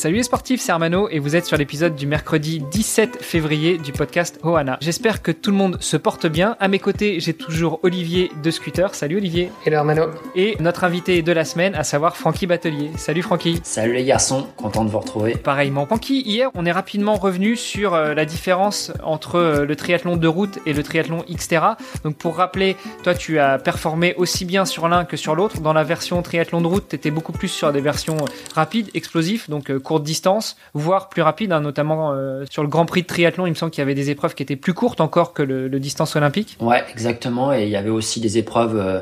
Salut les sportifs, c'est Armano et vous êtes sur l'épisode du mercredi 17 février du podcast Ohana. J'espère que tout le monde se porte bien. À mes côtés, j'ai toujours Olivier de Scooter. Salut Olivier. Hello Armano. Et notre invité de la semaine, à savoir Francky Batelier. Salut Francky. Salut les garçons, content de vous retrouver. Pareillement. Francky, hier, on est rapidement revenu sur euh, la différence entre euh, le triathlon de route et le triathlon Xterra. Donc pour rappeler, toi tu as performé aussi bien sur l'un que sur l'autre. Dans la version triathlon de route, tu étais beaucoup plus sur des versions rapides, explosifs, donc courte distance, voire plus rapide, hein, notamment euh, sur le Grand Prix de triathlon. Il me semble qu'il y avait des épreuves qui étaient plus courtes encore que le, distance olympique. Ouais, exactement. Et il y avait aussi des épreuves. Euh,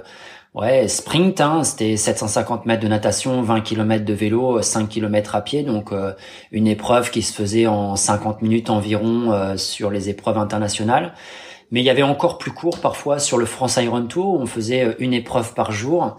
Ouais, sprint, hein, c'était 750 mètres de natation, 20 km de vélo, 5 km à pied, donc euh, une épreuve qui se faisait en 50 minutes environ euh, sur les épreuves internationales. Mais il y avait encore plus court parfois sur le France Iron Tour, on faisait une épreuve par jour,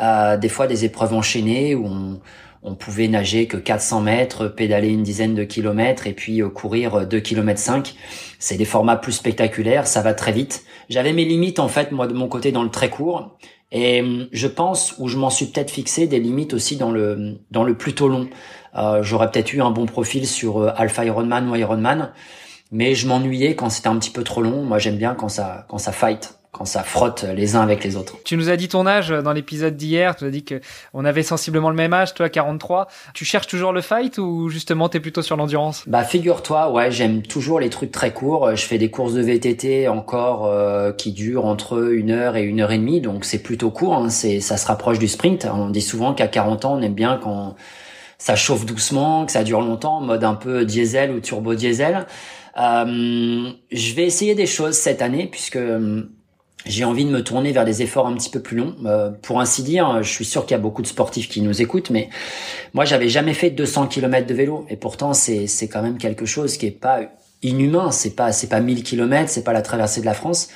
euh, des fois des épreuves enchaînées où on, on pouvait nager que 400 mètres, pédaler une dizaine de kilomètres et puis euh, courir 2 km 5. C'est des formats plus spectaculaires, ça va très vite. J'avais mes limites en fait moi de mon côté dans le très court et hum, je pense ou je m'en suis peut-être fixé des limites aussi dans le dans le plutôt long. Euh, J'aurais peut-être eu un bon profil sur euh, Alpha Ironman ou Ironman, mais je m'ennuyais quand c'était un petit peu trop long. Moi j'aime bien quand ça quand ça fight quand ça frotte les uns avec les autres. Tu nous as dit ton âge dans l'épisode d'hier, tu as dit que on avait sensiblement le même âge, toi 43. Tu cherches toujours le fight ou justement tu es plutôt sur l'endurance? Bah figure-toi, ouais, j'aime toujours les trucs très courts. Je fais des courses de VTT encore euh, qui durent entre une heure et une heure et demie, donc c'est plutôt court. Hein. C'est, ça se rapproche du sprint. On dit souvent qu'à 40 ans, on aime bien quand ça chauffe doucement, que ça dure longtemps, en mode un peu diesel ou turbo diesel. Euh, je vais essayer des choses cette année puisque j'ai envie de me tourner vers des efforts un petit peu plus longs. Euh, pour ainsi dire, je suis sûr qu'il y a beaucoup de sportifs qui nous écoutent, mais moi, j'avais jamais fait 200 km de vélo, et pourtant, c'est c'est quand même quelque chose qui est pas inhumain. C'est pas c'est pas 1000 km, c'est pas la traversée de la France.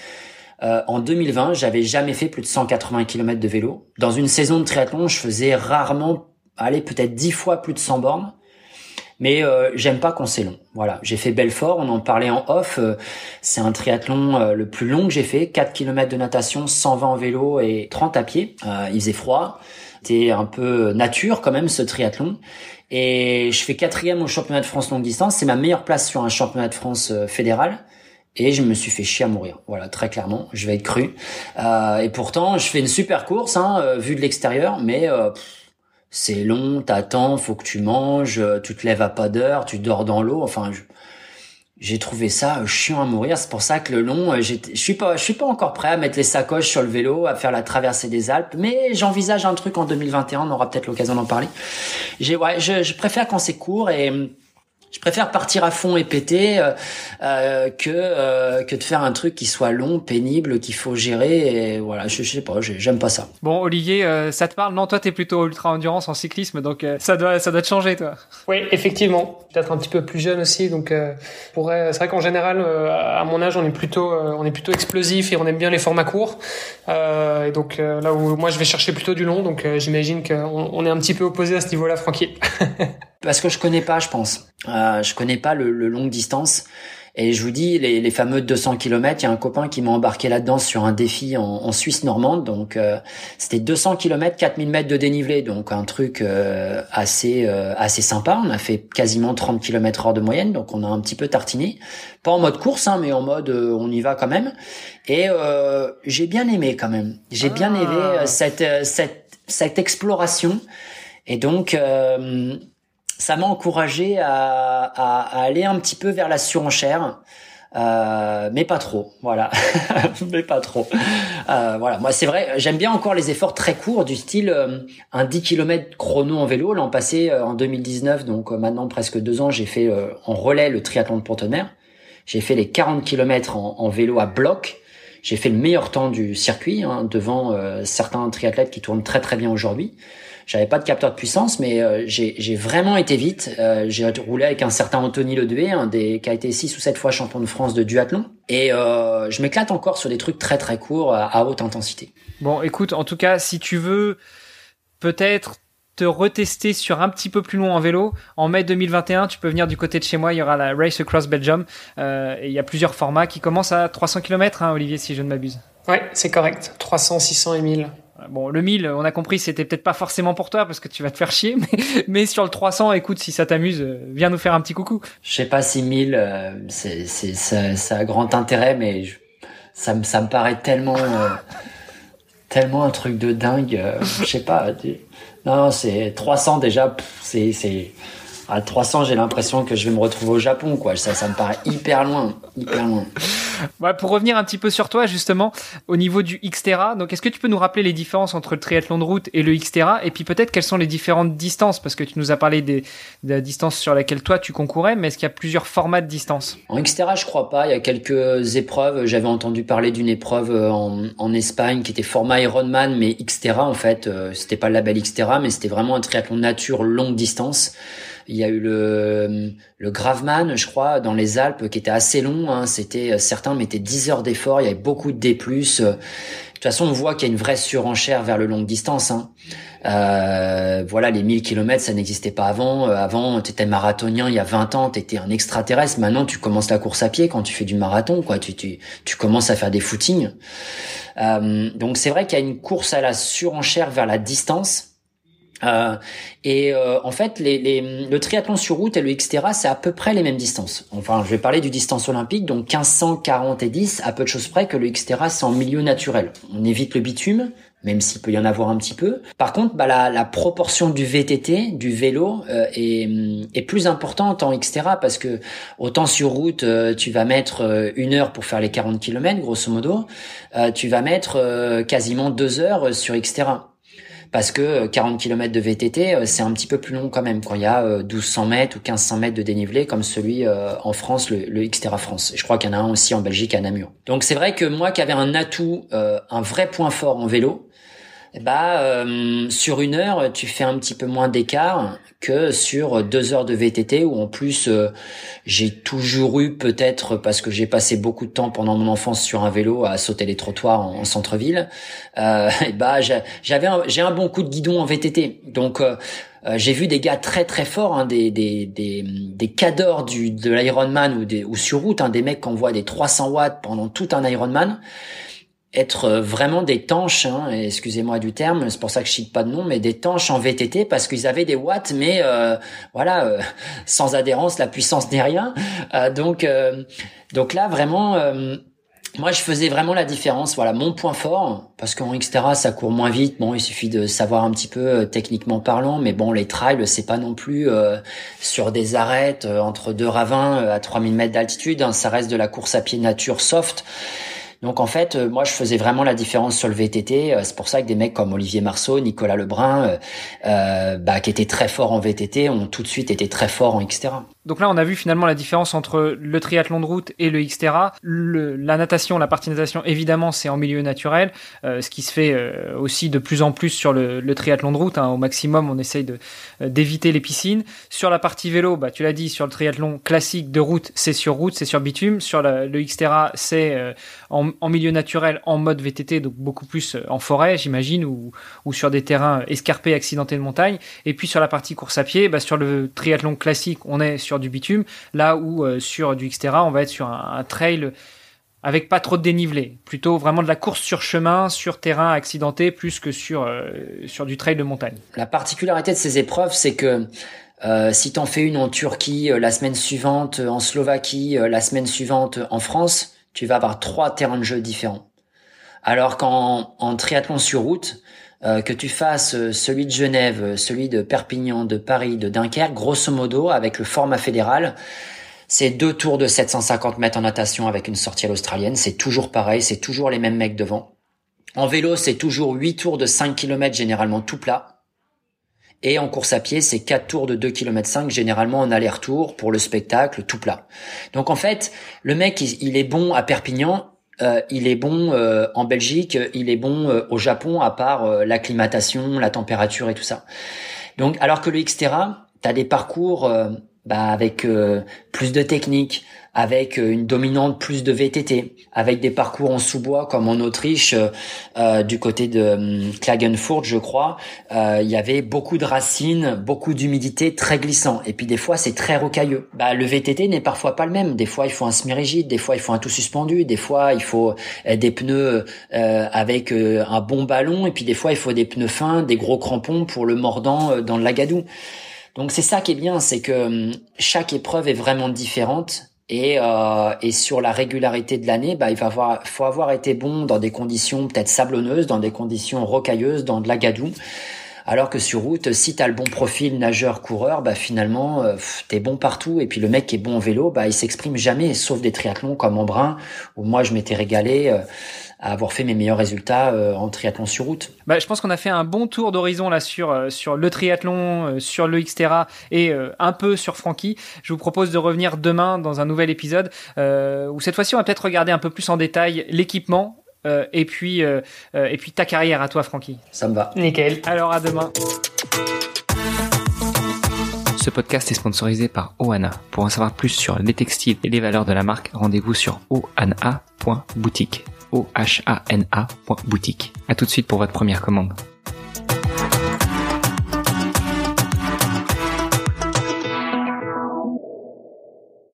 Euh, en 2020, j'avais jamais fait plus de 180 km de vélo. Dans une saison de triathlon, je faisais rarement, allez, peut-être 10 fois plus de 100 bornes mais euh, j'aime pas quand c'est long. Voilà, j'ai fait Belfort, on en parlait en off, euh, c'est un triathlon euh, le plus long que j'ai fait, 4 km de natation, 120 en vélo et 30 à pied. il faisait froid, c'était un peu nature quand même ce triathlon. Et je fais quatrième au championnat de France longue distance, c'est ma meilleure place sur un championnat de France fédéral. Et je me suis fait chier à mourir. Voilà, très clairement, je vais être cru. et pourtant, je fais une super course, hein, vue de l'extérieur, mais c'est long, t'attends, faut que tu manges, euh, tu te lèves à pas d'heure, tu dors dans l'eau. Enfin, j'ai trouvé ça euh, chiant à mourir. C'est pour ça que le long, euh, je suis pas, je suis pas encore prêt à mettre les sacoches sur le vélo, à faire la traversée des Alpes. Mais j'envisage un truc en 2021. On aura peut-être l'occasion d'en parler. J'ai, ouais, je, je préfère quand c'est court et je préfère partir à fond et péter euh, euh, que euh, que de faire un truc qui soit long, pénible, qu'il faut gérer. Et voilà, je, je sais pas, j'aime pas ça. Bon, Olivier, euh, ça te parle? Non, toi, t'es plutôt ultra endurance en cyclisme, donc euh, ça doit ça doit te changer, toi. Oui, effectivement. Peut-être un petit peu plus jeune aussi, donc pourrait. C'est vrai qu'en général, à mon âge, on est plutôt on est plutôt explosif et on aime bien les formats courts. et donc là où moi, je vais chercher plutôt du long, donc j'imagine qu'on on est un petit peu opposé à ce niveau-là, Francky. Parce que je connais pas, je pense. Euh, je connais pas le, le longue distance. Et je vous dis, les, les fameux 200 km, il y a un copain qui m'a embarqué là-dedans sur un défi en, en Suisse normande. Donc, euh, c'était 200 km, 4000 mètres de dénivelé. Donc, un truc euh, assez euh, assez sympa. On a fait quasiment 30 km heure de moyenne. Donc, on a un petit peu tartiné. Pas en mode course, hein, mais en mode on y va quand même. Et j'ai bien aimé quand même. J'ai bien ah. aimé cette, cette, cette exploration. Et donc ça m'a encouragé à, à, aller un petit peu vers la surenchère. Euh, mais pas trop, voilà, mais pas trop. Euh, voilà, moi c'est vrai, j'aime bien encore les efforts très courts du style euh, un 10 km chrono en vélo. L'an passé, euh, en 2019, donc euh, maintenant presque deux ans, j'ai fait en relais le triathlon de Pontemer. J'ai fait les 40 km en, en vélo à bloc. J'ai fait le meilleur temps du circuit hein, devant certains triathlètes qui tournent très très bien aujourd'hui. J'avais pas de capteur de puissance, mais euh, j'ai vraiment été vite. Euh, j'ai roulé avec un certain Anthony Ledoué, un des qui a été six ou sept fois champion de France de duathlon, et euh, je m'éclate encore sur des trucs très très courts à haute intensité. Bon, écoute, en tout cas, si tu veux peut-être te retester sur un petit peu plus long en vélo. En mai 2021, tu peux venir du côté de chez moi. Il y aura la Race Across Belgium. Euh, et il y a plusieurs formats qui commencent à 300 km, hein, Olivier, si je ne m'abuse. Ouais, c'est correct. 300, 600 et 1000. Bon, le 1000, on a compris, c'était peut-être pas forcément pour toi parce que tu vas te faire chier, mais, mais sur le 300, écoute, si ça t'amuse, euh, viens nous faire un petit coucou. Je sais pas si 1000, euh, c'est, c'est, ça, ça, a grand intérêt, mais ça, me, ça me paraît tellement, euh, tellement un truc de dingue. je sais pas. Non, c'est 300 déjà, c'est, c'est, à 300, j'ai l'impression que je vais me retrouver au Japon, quoi. Ça, ça me paraît hyper loin, hyper loin. Ouais, pour revenir un petit peu sur toi, justement, au niveau du Xterra, donc est-ce que tu peux nous rappeler les différences entre le triathlon de route et le Xterra, et puis peut-être quelles sont les différentes distances, parce que tu nous as parlé des, de la distance sur laquelle toi tu concourais, mais est-ce qu'il y a plusieurs formats de distance En Xterra, je crois pas. Il y a quelques épreuves. J'avais entendu parler d'une épreuve en, en, Espagne qui était format Ironman, mais Xterra en fait, euh, c'était pas le label Xterra, mais c'était vraiment un triathlon nature longue distance. Il y a eu le, le Graveman, je crois, dans les Alpes, qui était assez long. Hein. C'était certains mettaient 10 heures d'effort. Il y avait beaucoup de D+. De toute façon, on voit qu'il y a une vraie surenchère vers le longue distance. Hein. Euh, voilà, les 1000 km, ça n'existait pas avant. Euh, avant, tu étais marathonien il y a 20 ans, tu étais un extraterrestre. Maintenant, tu commences la course à pied quand tu fais du marathon. quoi. Tu, commences à faire des footings. Euh, donc, c'est vrai qu'il y a une course à la surenchère vers la distance. Euh, et euh, en fait, les, les, le triathlon sur route et le Xterra, c'est à peu près les mêmes distances. Enfin, je vais parler du distance olympique, donc 1540 et 10, à peu de choses près que le Xterra, c'est en milieu naturel. On évite le bitume, même s'il peut y en avoir un petit peu. Par contre, bah, la, la proportion du VTT, du vélo, euh, est, est, plus importante en Xterra parce que autant sur route, euh, tu vas mettre une heure pour faire les 40 km, grosso modo, tu vas mettre quasiment deux heures sur Xterra parce que 40 euh, km de VTT, euh, c'est un petit peu plus long quand même quand il y a 1200 euh, mètres ou 1500 mètres de dénivelé comme celui en France, le, le Xterra France. Je crois qu'il y en a un aussi en Belgique à Namur. Donc c'est vrai que moi qui avais un atout, un vrai point fort en vélo, bah sur une heure tu fais un petit peu moins d'écart que sur deux heures de VTT où en plus euh, j'ai toujours eu peut-être parce que j'ai passé beaucoup de temps pendant mon enfance sur un vélo à sauter les trottoirs en, centre-ville euh, bah j'avais j'ai un bon coup de guidon en VTT donc euh, j'ai vu des gars très très forts, hein, des des des, des cadors du de l'Ironman ou ou sur route, hein, des mecs qui envoient des 300 watts pendant tout un Ironman être euh, vraiment des tanches, hein, excusez-moi du terme, c'est pour ça que je cite pas de nom, mais des tanches en VTT parce qu'ils avaient des watts, mais euh, voilà, euh, sans adhérence, la puissance n'est rien. donc, donc là vraiment, moi je faisais vraiment la différence. Voilà, mon point fort, parce qu'en Xterra ça court moins vite. Bon, il suffit de savoir un petit peu techniquement parlant, mais bon, les trails c'est pas non plus sur des arêtes entre deux ravins à 3000 mètres d'altitude. Hein, ça reste de la course à pied nature soft. Donc en fait, euh, moi je faisais vraiment la différence sur le VTT. Euh, c'est pour ça que des mecs comme Olivier Marceau, Nicolas Lebrun, euh, bah, qui étaient très forts en VTT, ont tout de suite été très forts en Xterra. Donc là, on a vu finalement la différence entre le triathlon de route et le Xterra. Le, la natation, la partie natation, évidemment, c'est en milieu naturel, euh, ce qui se fait euh, aussi de plus en plus sur le, triathlon de route. Hein. Au maximum, on essaye de d'éviter les piscines. Sur la partie vélo, bah, tu l'as dit, sur le triathlon classique de route, c'est sur route, c'est sur bitume. Sur le, Xterra, c'est en milieu naturel, en mode VTT, donc beaucoup plus euh, en forêt, j'imagine, ou, ou sur des terrains escarpés, accidentés de montagne. Et puis sur la partie course à pied, bah, sur le triathlon classique, on est sur du bitume, là où euh, sur du Xterra, on va être sur un, trail avec pas trop de dénivelé, plutôt vraiment de la course sur chemin, sur terrain accidenté, plus que sur euh, sur du trail de montagne. La particularité de ces épreuves, c'est que euh, si t'en fais une en Turquie la semaine suivante, en Slovaquie la semaine suivante, en France, tu vas avoir trois terrains de jeu différents. Alors qu'en en triathlon sur route, euh, que tu fasses euh, celui de Genève, euh, celui de Perpignan, de Paris, de Dunkerque, grosso modo, avec le format fédéral, c'est deux tours de 750 mètres en natation avec une sortie à l'australienne. C'est toujours pareil, c'est toujours les mêmes mecs devant. En vélo, c'est toujours huit tours de 5 km généralement tout plat. Et en course à pied, c'est 4 tours de 2 km 5 généralement en aller-retour pour le spectacle tout plat. Donc en fait, le mec, il, est bon à Perpignan, il est bon en Belgique, il est bon au Japon, à part l'acclimatation, la température et tout ça. Donc, alors que le Xterra, tu as des parcours bah, avec plus de technique, avec euh, une dominante plus de VTT, avec des parcours en sous-bois comme en Autriche, euh, euh du côté de um, Klagenfurt, je crois, euh, il y avait beaucoup de racines, beaucoup d'humidité, très glissant. Et puis des fois, c'est très rocailleux. Bah, le VTT n'est parfois pas le même. Des fois, il faut un semi-rigide, des fois, il faut un tout suspendu, des fois, il faut des pneus avec un bon ballon, et puis des fois, il faut des pneus fins, des gros crampons pour le mordant dans le lagadou. Donc c'est ça qui est bien, c'est que hum, chaque épreuve est vraiment différente et, euh, et sur la régularité de l'année, bah, il va avoir, faut avoir été bon dans des conditions peut-être sablonneuses, dans des conditions rocailleuses, dans de la gadoue. Alors que sur route, si tu as le bon profil nageur-coureur, bah finalement, euh, t'es bon partout. Et puis le mec qui est bon au vélo, bah il s'exprime jamais, sauf des triathlons comme en brun, où moi je m'étais régalé. Euh, à avoir fait mes meilleurs résultats euh, en triathlon sur route. Bah, je pense qu'on a fait un bon tour d'horizon là sur euh, sur le triathlon, euh, sur le Xterra et un peu sur Francky. Je vous propose de revenir demain dans un nouvel épisode où cette fois-ci on va peut-être regarder un peu plus en détail l'équipement et puis et puis ta carrière à toi Francky. Ça me va. Nickel. Alors à demain. Ce podcast est sponsorisé par Oana. Pour en savoir plus sur les textiles et les valeurs de la marque, rendez-vous sur oana.boutique. O-H-A-N-A. boutique. À tout de suite pour votre première commande.